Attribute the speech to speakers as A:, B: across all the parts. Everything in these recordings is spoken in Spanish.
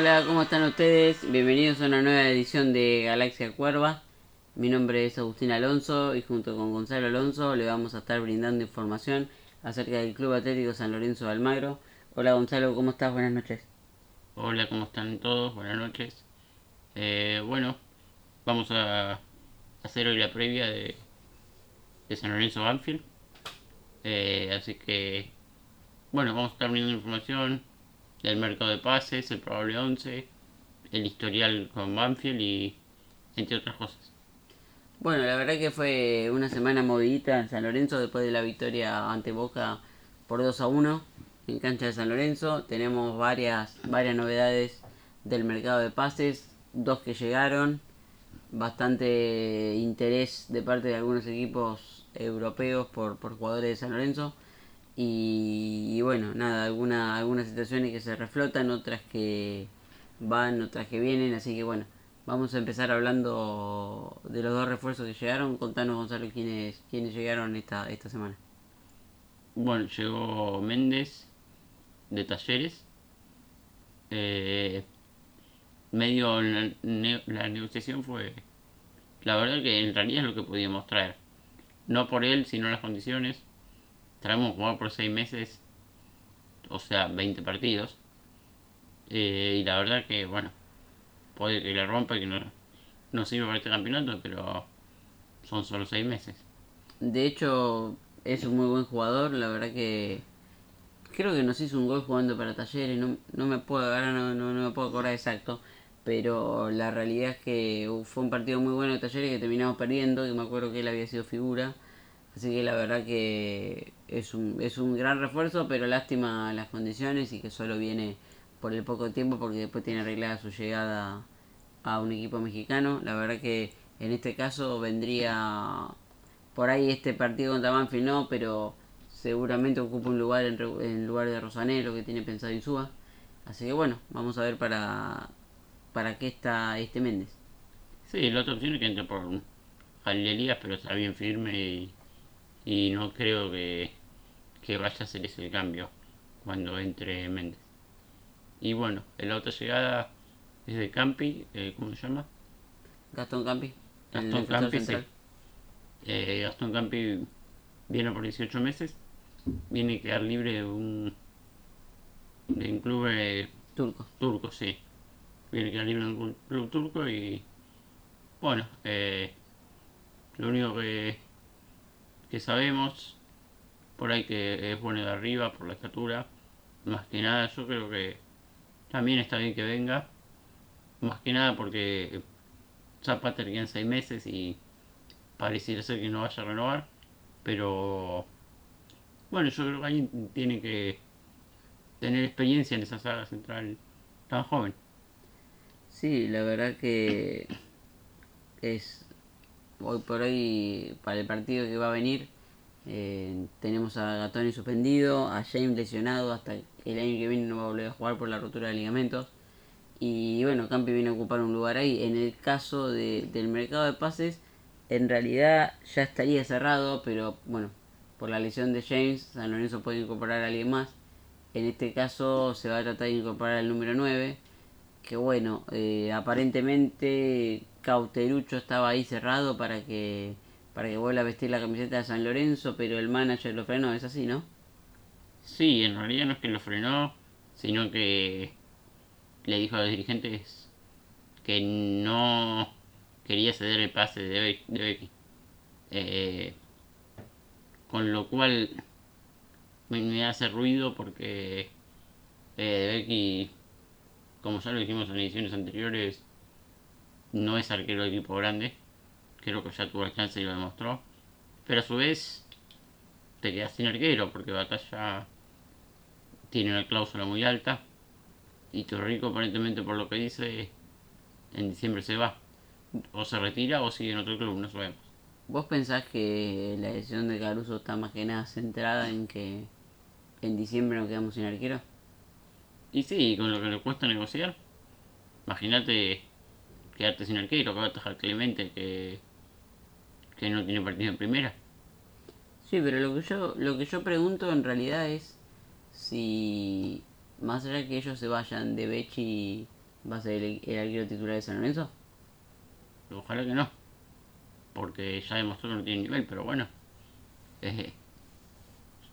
A: Hola, ¿cómo están ustedes? Bienvenidos a una nueva edición de Galaxia Cuerva. Mi nombre es Agustín Alonso y junto con Gonzalo Alonso le vamos a estar brindando información acerca del Club Atlético San Lorenzo de Almagro. Hola Gonzalo, ¿cómo estás? Buenas noches.
B: Hola, ¿cómo están todos? Buenas noches. Eh, bueno, vamos a hacer hoy la previa de, San Lorenzo Banfield. Eh, así que, bueno, vamos a estar brindando información del mercado de pases, el probable 11, el historial con Banfield y entre otras cosas.
A: Bueno, la verdad que fue una semana movidita en San Lorenzo después de la victoria ante Boca por 2 a 1 en cancha de San Lorenzo. Tenemos varias, varias novedades del mercado de pases, dos que llegaron, bastante interés de parte de algunos equipos europeos por, por jugadores de San Lorenzo. Y, bueno, nada, alguna, algunas situaciones que se reflotan, otras que van, otras que vienen, así que bueno, vamos a empezar hablando de los dos refuerzos que llegaron. Contanos, Gonzalo, quiénes, quiénes llegaron esta, esta semana.
B: Bueno, llegó Méndez de Talleres. Eh, medio la, la negociación fue, la verdad que en realidad es lo que podíamos traer. No por él, sino las condiciones traemos jugar por 6 meses, o sea, 20 partidos. Eh, y la verdad que, bueno, puede que le rompa que no, no sirva para este campeonato, pero son solo 6 meses.
A: De hecho, es un muy buen jugador, la verdad que creo que nos hizo un gol jugando para Talleres, no, no me puedo ahora no, no, no me puedo acordar exacto, pero la realidad es que fue un partido muy bueno de Talleres que terminamos perdiendo, y me acuerdo que él había sido figura Así que la verdad que es un, es un gran refuerzo, pero lástima las condiciones y que solo viene por el poco tiempo porque después tiene arreglada su llegada a un equipo mexicano. La verdad que en este caso vendría por ahí este partido contra Banfield no, pero seguramente ocupa un lugar en, lugar de Rosanero que tiene pensado Insúa. Así que bueno, vamos a ver para, para qué está este Méndez.
B: Sí, la otra opción es que entre por Jalil pero está bien firme y y no creo que, que vaya a hacer ese cambio cuando entre Méndez. Y bueno, la otra llegada es de Campi, eh, ¿cómo se llama?
A: Gastón Campi.
B: Gastón Campi, sí. Eh, Gastón Campi viene por 18 meses, viene a quedar libre de un, de un club eh,
A: turco.
B: Turco, sí. Viene a quedar libre de un club turco y bueno, eh, lo único que que sabemos por ahí que es bueno de arriba por la estatura más que nada yo creo que también está bien que venga más que nada porque Zapata quedan seis meses y pareciera ser que no vaya a renovar pero bueno yo creo que alguien tiene que tener experiencia en esa saga central tan joven.
A: Sí la verdad que es hoy por hoy, para el partido que va a venir, eh, tenemos a Gatoni suspendido, a James lesionado hasta el año que viene no va a volver a jugar por la rotura de ligamentos. Y bueno, Campi viene a ocupar un lugar ahí. En el caso de, del mercado de pases, en realidad ya estaría cerrado, pero bueno, por la lesión de James, San Lorenzo puede incorporar a alguien más. En este caso se va a tratar de incorporar al número 9, que bueno, eh, aparentemente Cauterucho estaba ahí cerrado para que para que vuelva a vestir la camiseta de San Lorenzo, pero el manager lo frenó, es así, ¿no?
B: Sí, en realidad no es que lo frenó, sino que le dijo a los dirigentes que no quería ceder el pase de, Becky. Eh, con lo cual me, hace ruido porque eh, Becky, como ya lo dijimos en ediciones anteriores, no es arquero de equipo grande. Creo que ya tuvo la chance y lo demostró. Pero a su vez, te quedas sin arquero porque Batalla tiene una cláusula muy alta. Y Torrico, aparentemente, por lo que dice, en diciembre se va. O se retira o sigue en otro club, no sabemos.
A: ¿Vos pensás que la decisión de Caruso está más que nada centrada en que en diciembre nos quedamos sin arquero?
B: Y sí, con lo que le cuesta negociar. Imagínate quedarte sin arquero, que va a atajar Clemente que, que no tiene partido en primera.
A: Sí, pero lo que yo lo que yo pregunto en realidad es si más allá que ellos se vayan de Bechi ¿Va a ser el, el arquero titular de San Lorenzo?
B: Ojalá que no. Porque ya demostró que no tiene nivel, pero bueno. Eh,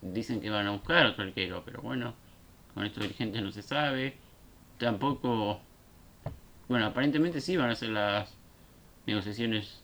B: dicen que van a buscar otro arquero, pero bueno. Con estos dirigentes no se sabe. Tampoco. Bueno, aparentemente sí van a hacer las negociaciones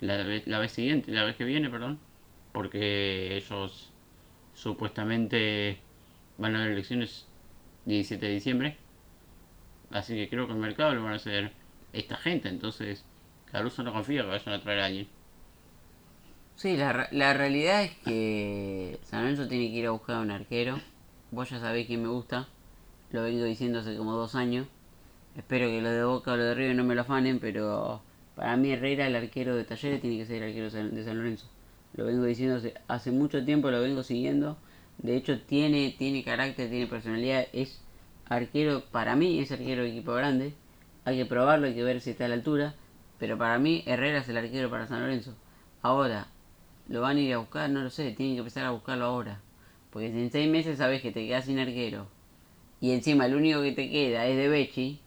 B: la vez, la vez siguiente, la vez que viene, perdón. Porque ellos supuestamente van a haber elecciones 17 de diciembre. Así que creo que el mercado lo van a hacer esta gente. Entonces, Caruso no confía que vayan a traer a alguien.
A: Sí, la, la realidad es que San Lorenzo tiene que ir a buscar a un arquero. Vos ya sabéis quién me gusta. Lo vengo diciendo hace como dos años. Espero que lo de Boca o lo de River no me lo afanen, pero para mí Herrera, el arquero de Talleres, tiene que ser el arquero de San Lorenzo. Lo vengo diciendo hace, hace mucho tiempo, lo vengo siguiendo. De hecho, tiene, tiene carácter, tiene personalidad. Es arquero, para mí, es arquero de equipo grande. Hay que probarlo, hay que ver si está a la altura. Pero para mí, Herrera es el arquero para San Lorenzo. Ahora, ¿lo van a ir a buscar? No lo sé, tienen que empezar a buscarlo ahora. Porque si en seis meses sabes que te quedas sin arquero. Y encima el único que te queda es de Bechi.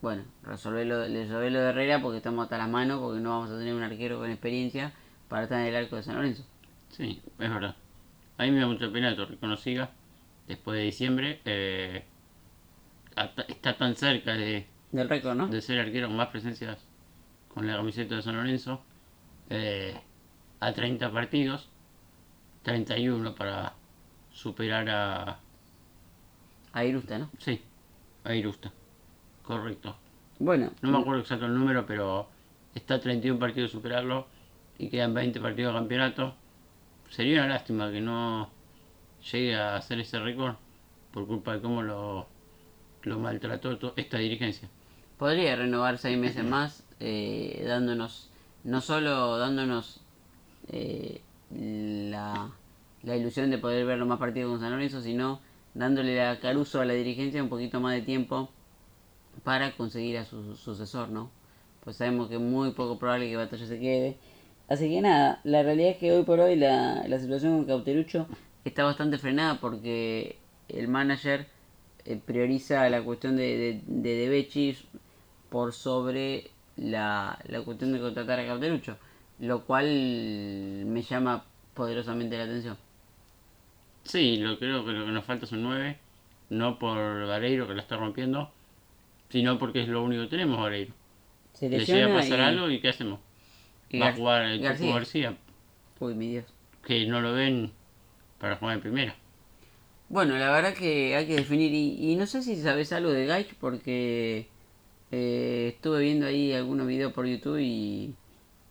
A: Bueno, resolverlo, resolverlo de Herrera porque estamos hasta las manos. Porque no vamos a tener un arquero con experiencia para estar en el arco de San Lorenzo.
B: Sí, es verdad. A mí me da mucha pena que Torrico no siga después de diciembre. Eh, está tan cerca de,
A: del récord, ¿no?
B: De ser arquero con más presencias con la camiseta de San Lorenzo. Eh, a 30 partidos. 31 para superar a...
A: A Irusta, ¿no?
B: Sí, a Irusta. Correcto.
A: Bueno.
B: No me acuerdo exacto el número, pero está a 31 partidos superarlo y quedan 20 partidos de campeonato. Sería una lástima que no llegue a hacer ese récord por culpa de cómo lo, lo maltrató esta dirigencia.
A: Podría renovar seis meses más, eh, dándonos, no solo dándonos eh, la, la, ilusión de poder ver los más partidos con San Lorenzo, sino dándole a Caruso a la dirigencia un poquito más de tiempo para conseguir a su sucesor, ¿no? Pues sabemos que es muy poco probable que Batalla se quede. Así que nada, la realidad es que hoy por hoy la, la situación con Cauterucho está bastante frenada porque el manager eh, prioriza la cuestión de, de, de, por sobre la, la cuestión de contratar a Cauterucho, lo cual me llama poderosamente la atención.
B: Sí, lo creo que lo que nos falta es un 9, no por Vareiro que la está rompiendo, sino porque es lo único que tenemos Vareiro. Se Le llega a pasar y... algo y ¿qué hacemos? Va a jugar el García. García.
A: Uy, mi Dios.
B: Que no lo ven para jugar en primera.
A: Bueno, la verdad que hay que definir, y, y no sé si sabes algo de Gaich, porque eh, estuve viendo ahí algunos videos por YouTube y,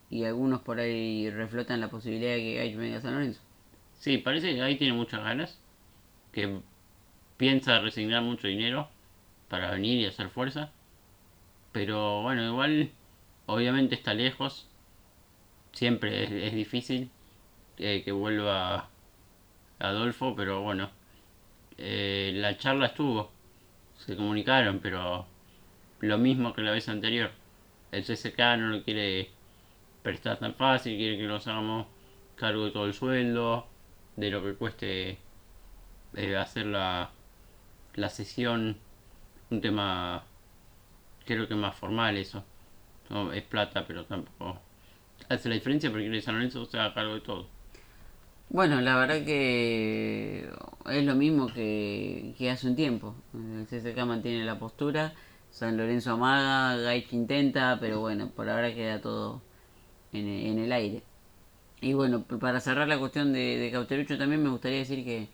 A: y algunos por ahí reflotan la posibilidad de que Gaich venga a San Lorenzo.
B: Sí, parece que ahí tiene muchas ganas, que piensa resignar mucho dinero para venir y hacer fuerza, pero bueno, igual, obviamente está lejos, siempre es, difícil eh, que vuelva Adolfo, pero bueno, eh, la charla estuvo, se comunicaron, pero lo mismo que la vez anterior. El CSK no lo quiere prestar tan fácil, quiere que nos hagamos cargo de todo el sueldo, de lo que cueste eh, hacer la, la sesión, un tema creo que más formal eso. No, es plata, pero tampoco hace la diferencia porque quiere San Lorenzo se haga cargo de todo.
A: Bueno, la verdad que es lo mismo que, hace un tiempo. El CSK mantiene la postura, San Lorenzo amaga, Gaich intenta, pero bueno, por ahora queda todo en, en el aire. Y bueno, para cerrar la cuestión de, de Cauterucho también me gustaría decir que,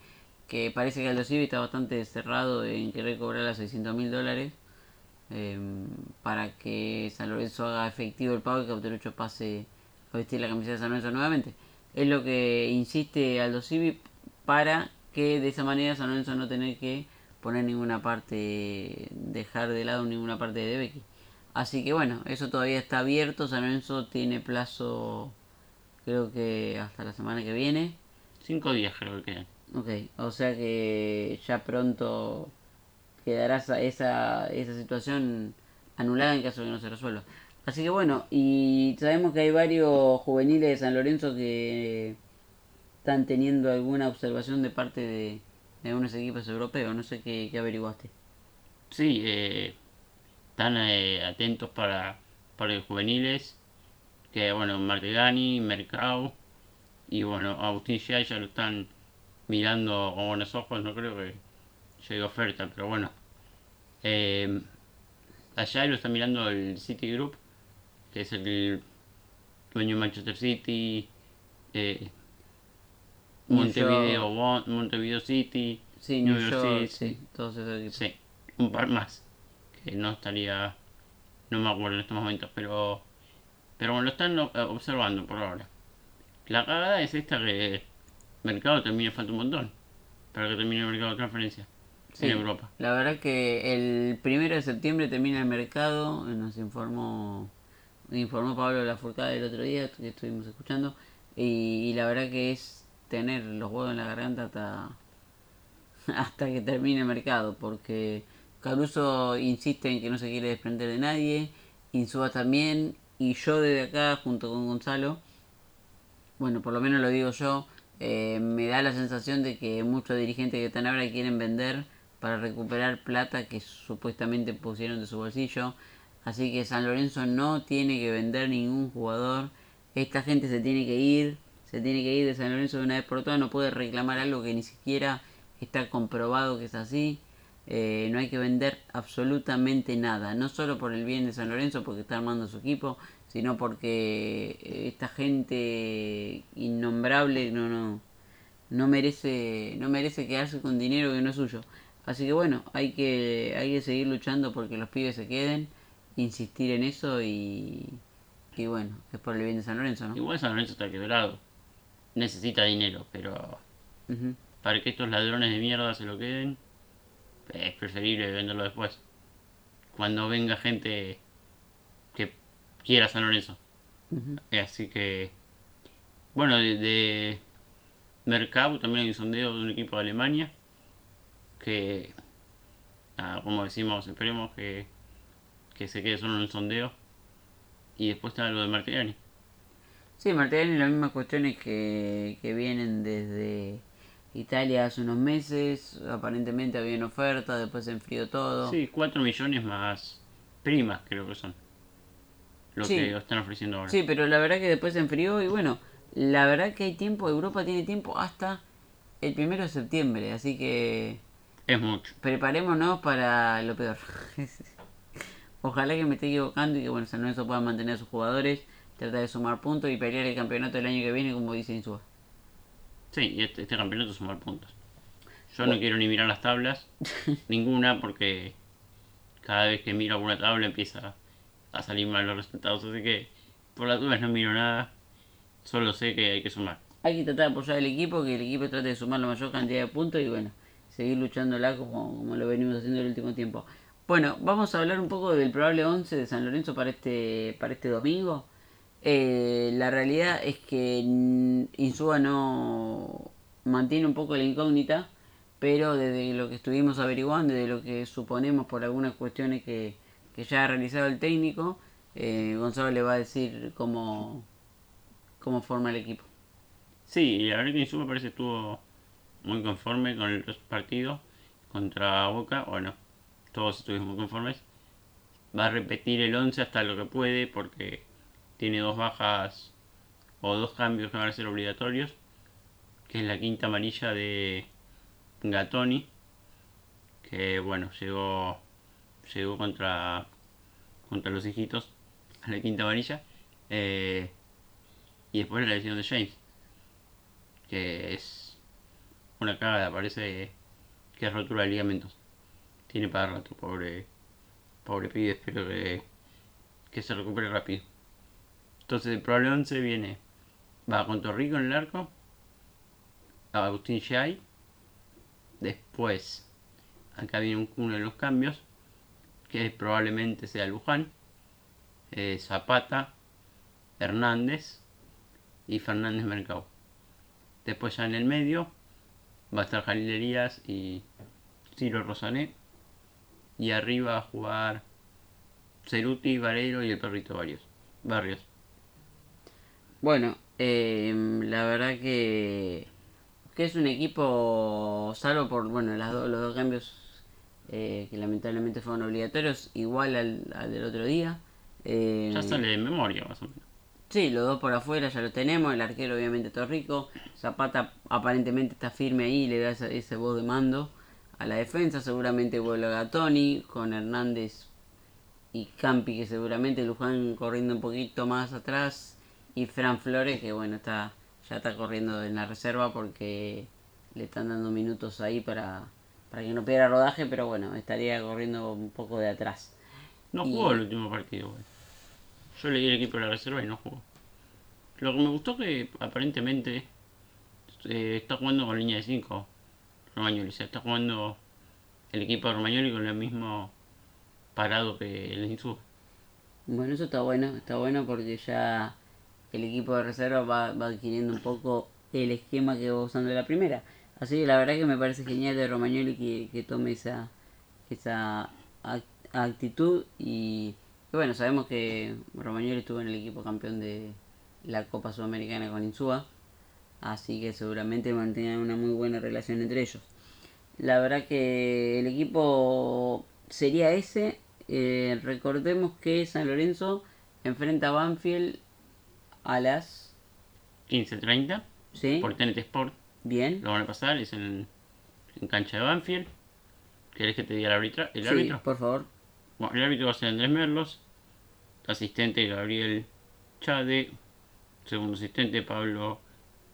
A: que parece que Aldo Civi está bastante cerrado en querer cobrar los 600 mil dólares eh, para que San Lorenzo haga efectivo el pago y Cauterucho pase a vestir la camiseta de San Lorenzo nuevamente es lo que insiste Aldo Civi para que de esa manera San Lorenzo no tener que poner ninguna parte, dejar de lado ninguna parte de Becky. Así que bueno, eso todavía está abierto, San Lorenzo tiene plazo creo que hasta la semana que viene.
B: Cinco días creo que quedan.
A: Ok, o sea que ya pronto quedará esa, esa, esa situación anulada en caso de que no se resuelva. Así que bueno, y sabemos que hay varios juveniles de San Lorenzo que están teniendo alguna observación de parte de, de algunos equipos europeos. No sé qué, qué averiguaste.
B: Sí, eh, están eh, atentos para, para los juveniles. Que bueno, Martegani, Mercado y bueno, Agustín ya ya lo están mirando con buenos ojos. No creo que llegue oferta, pero bueno. Eh, allá lo está mirando el City Group, que es el dueño de Manchester City, eh, Montevideo, Montevideo City,
A: sí, New, York, sí, todos esos.
B: Sí, un par más, que no estaría, no me acuerdo en estos momentos, pero, pero bueno, lo están observando por ahora. La cagada es esta que mercado termine, falta un montón, para que termine el mercado de transferencia. en Europa.
A: La verdad que el primero de septiembre termina el mercado, nos informó informó Pablo de la Furcada el otro día que estuvimos escuchando y, la verdad que es tener los huevos en la garganta hasta hasta que termine el mercado porque Caruso insiste en que no se quiere desprender de nadie Insúa también y yo desde acá junto con Gonzalo bueno por lo menos lo digo yo eh, me da la sensación de que muchos dirigentes que están ahora quieren vender para recuperar plata que supuestamente pusieron de su bolsillo Así que San Lorenzo no tiene que vender ningún jugador. Esta gente se tiene que ir. Se tiene que ir de San Lorenzo de una vez por todas. No puede reclamar algo que ni siquiera está comprobado que es así. Eh, no hay que vender absolutamente nada. No solo por el bien de San Lorenzo, porque está armando su equipo, sino porque eh, esta gente innombrable no, no, no merece, no merece quedarse con dinero que no es suyo. Así que bueno, hay que, hay que seguir luchando porque los pibes se queden insistir en eso y, y bueno, es por el bien de San Lorenzo, ¿no?
B: Igual San Lorenzo está quebrado. Necesita dinero, pero para que estos ladrones de mierda se lo queden, es preferible venderlo después. Cuando venga gente quiera San Lorenzo. Así que, bueno, de, de Mercado también hay un sondeo de un equipo de Alemania que, como decimos, esperemos que que se quede solo en el sondeo. Y después está lo de Martellani.
A: Sí, Martellani las mismas cuestiones que, que vienen desde Italia hace unos meses. Aparentemente había una oferta, después se enfrió todo.
B: Sí, 4 millones más primas creo que son. Lo que están ofreciendo ahora.
A: Sí, pero la verdad que después se enfrió y bueno, la verdad que hay tiempo, Europa tiene tiempo hasta el primero de septiembre, así que...
B: Es mucho.
A: Preparémonos para lo peor. Ojalá que me esté equivocando y que bueno, San Lorenzo pueda mantener a sus jugadores, tratar de sumar puntos y pelear el campeonato del año que viene, como dice Insúa.
B: Sí, y este, este campeonato sumar puntos. Yo no quiero ni mirar las tablas, ninguna, porque cada vez que miro alguna tabla empieza a salir mal los resultados, así que por las dudas no miro nada, solo sé que hay que sumar.
A: Hay que tratar de apoyar al equipo, que el equipo trate de sumar la mayor cantidad de puntos y bueno, seguir luchando como, como lo venimos haciendo el último tiempo. Bueno, vamos a hablar un poco del probable 11 de San Lorenzo para este, para este domingo. Eh, la realidad es que Insúa no mantiene un poco la incógnita, pero desde lo que estuvimos averiguando, desde lo que suponemos por algunas cuestiones que, ya ha realizado el técnico, eh, Gonzalo le va a decir cómo, cómo forma el equipo.
B: Sí, la verdad que Insúa parece que estuvo muy conforme con el partido contra Boca, bueno todos estuvimos muy conformes. Va a repetir el 11 hasta lo que puede porque tiene dos bajas o dos cambios que van a ser obligatorios. Que es la quinta amarilla de Gatoni. Que bueno, llegó, llegó contra, contra los hijitos a la quinta amarilla. Eh, y después la lesión de James. Que es una cagada, parece que es rotura de ligamentos tiene para rato, pobre, pobre pibe, espero que, que se recupere rápido. Entonces el probable 11 viene, va con Torrico en el arco, Agustín Shai, después acá viene uno de los cambios, que probablemente sea Luján, eh, Zapata, Hernández y Fernández Mercado. Después ya en el medio va a estar Jalil y Ciro Rosané y arriba a jugar Ceruti, Valero y el perrito varios Barrios.
A: Bueno, em, la verdad que, que es un equipo, salvo por bueno las los dos cambios eh, que lamentablemente fueron obligatorios, igual al, al del otro día. Eh,
B: Ya sale de memoria, más o menos.
A: Sí, los dos por afuera ya lo tenemos. El arquero, obviamente, Torrico. Zapata aparentemente está firme ahí, le da esa- ese voz de mando a la defensa. Seguramente vuelve Gatoni con Hernández y Campi, que seguramente Luján corriendo un poquito más atrás. Y Fran Flores, que bueno, está ya está corriendo en la reserva porque le están dando minutos ahí para, para que no pierda rodaje. Pero bueno, estaría corriendo un poco de atrás.
B: No
A: Y-
B: jugó el último partido, güey. Yo leí el equipo de la reserva y no jugó. Lo que me gustó que aparentemente eh, está jugando con línea de 5 Romagnoli. O sea, está jugando el equipo de Romagnoli con el mismo parado que el Insúa.
A: Bueno, eso está bueno, está bueno porque ya el equipo de reserva va, va adquiriendo un poco el esquema que va usando en la primera. Así que la verdad que me parece genial de Romagnoli que, que tome esa, esa ac- actitud y, y bueno, sabemos que Romagnoli estuvo en el equipo campeón de la Copa Sudamericana con Insúa, así que seguramente mantengan una muy buena relación entre ellos. La verdad que el equipo sería ese. Eh, recordemos que San Lorenzo enfrenta a Banfield a las...
B: 15-30
A: ¿Sí?
B: por TNT Sport.
A: Bien.
B: Lo van a pasar, es en, en cancha de Banfield. ¿Querés que te diga el, arbitra, el
A: Sí,
B: árbitro?
A: por favor.
B: Bueno, el árbitro va a ser Andrés Merlos. Asistente Gabriel Chade. Segundo asistente Pablo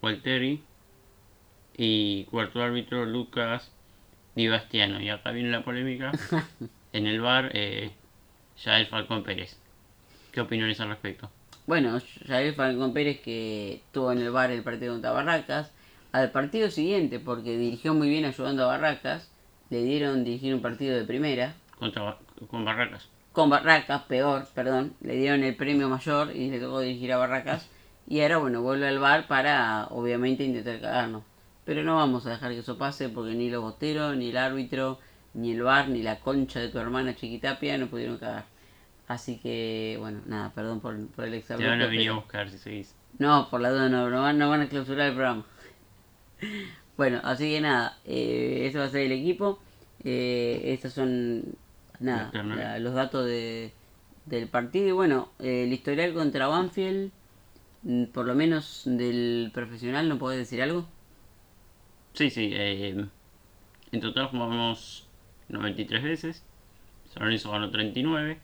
B: Walteri. Y cuarto árbitro Lucas Di Bastiano. Y acá viene la polémica. en el bar, eh, Yael Falcón Pérez. ¿Qué opiniones al respecto?
A: Bueno, Javier Falcón Pérez que tuvo en el bar el partido contra Barracas. Al partido siguiente, porque dirigió muy bien ayudando a Barracas, le dieron dirigir un partido de primera.
B: Contra, con Barracas.
A: Con Barracas, peor, perdón. Le dieron el premio mayor y le tocó dirigir a Barracas. Y ahora, bueno, vuelve al bar para, obviamente, intentar cagarnos. Pero no vamos a dejar que eso pase porque ni los boteros, ni el árbitro, ni el bar, ni la concha de tu hermana Chiquitapia no pudieron cagar. Así que, bueno, nada, perdón por, por el
B: Te van a
A: exabrupto,
B: venir a buscar si seguís.
A: No, por la duda no, no van, no van a clausurar el programa. Bueno, así que nada, eh, eso va a ser el equipo. Eh, estos son nada,
B: Los terminales.
A: la- los datos de, del partido. Y bueno, eh, el historial contra Banfield, mm, por lo menos del profesional, ¿no podés decir algo?
B: Sí, sí. eh, en total jugamos 93 veces. San Lorenzo ganó 39.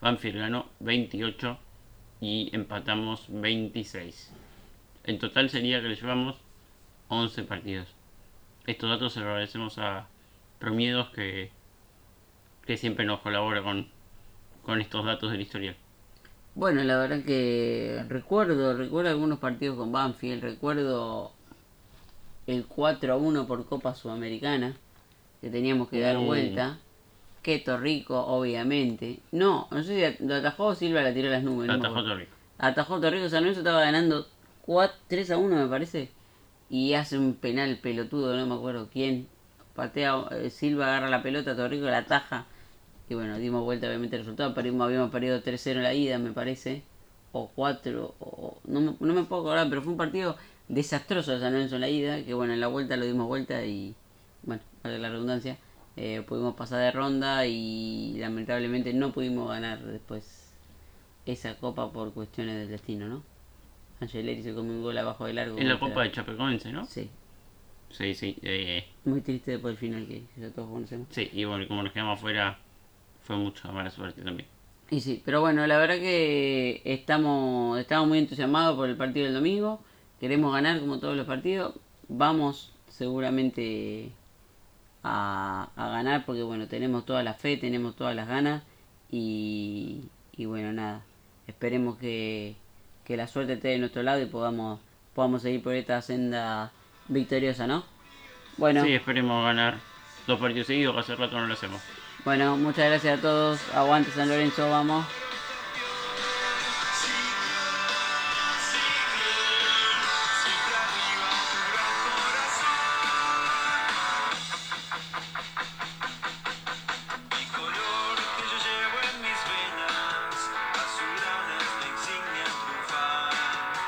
B: Banfield ganó 28. Y empatamos 26. En total sería que le llevamos 11 partidos. Estos datos se los agradecemos a Promiedos que, que siempre nos colabora con, con estos datos del historial.
A: Bueno, la verdad que recuerdo, recuerdo algunos partidos con Banfield, recuerdo el 4 a 1 por Copa Sudamericana, que teníamos que dar
B: Mm.
A: vuelta. Que Torrico, obviamente. No, no sé si lo atajó o Silva la tiró a las nubes. no
B: Atajó
A: acuerdo.
B: Torrico.
A: Atajó Torrico, San Lorenzo estaba ganando 4, 3 a 1 me parece. Y hace un penal pelotudo, no me acuerdo quién. Patea, eh, Silva agarra la pelota, Torrico la ataja. Y bueno, dimos vuelta obviamente el resultado. Perdimos, habíamos perdido 3-0 la ida, me parece. O 4, o, no, me, no me puedo acordar, pero fue un partido desastroso de San Lorenzo en la ida. Que bueno, en la vuelta lo dimos vuelta y, bueno, para la redundancia, eh, pudimos pasar de ronda y lamentablemente no pudimos ganar después esa copa por cuestiones del destino, ¿no? Angeleri se comió un gol abajo del largo.
B: En la Copa de Chapecoense, ¿no?
A: Sí,
B: Sí, sí. eh,
A: muy triste después del final que ya todos conocemos.
B: sí, y bueno, como nos quedamos afuera, fue mucha mala suerte también.
A: Y sí, pero bueno, la verdad que estamos, estamos muy entusiasmados por el partido del domingo. Queremos ganar como todos los partidos. Vamos seguramente a, a ganar porque bueno, tenemos toda la fe, tenemos todas las ganas. Y, y bueno, nada. Esperemos que, que la suerte esté de nuestro lado y podamos, podamos seguir por esta senda victoriosa, ¿no? Bueno,
B: Sí, esperemos ganar dos partidos seguidos, que hace rato no lo hacemos.
A: bueno, muchas gracias a todos. Aguante San Lorenzo, vamos.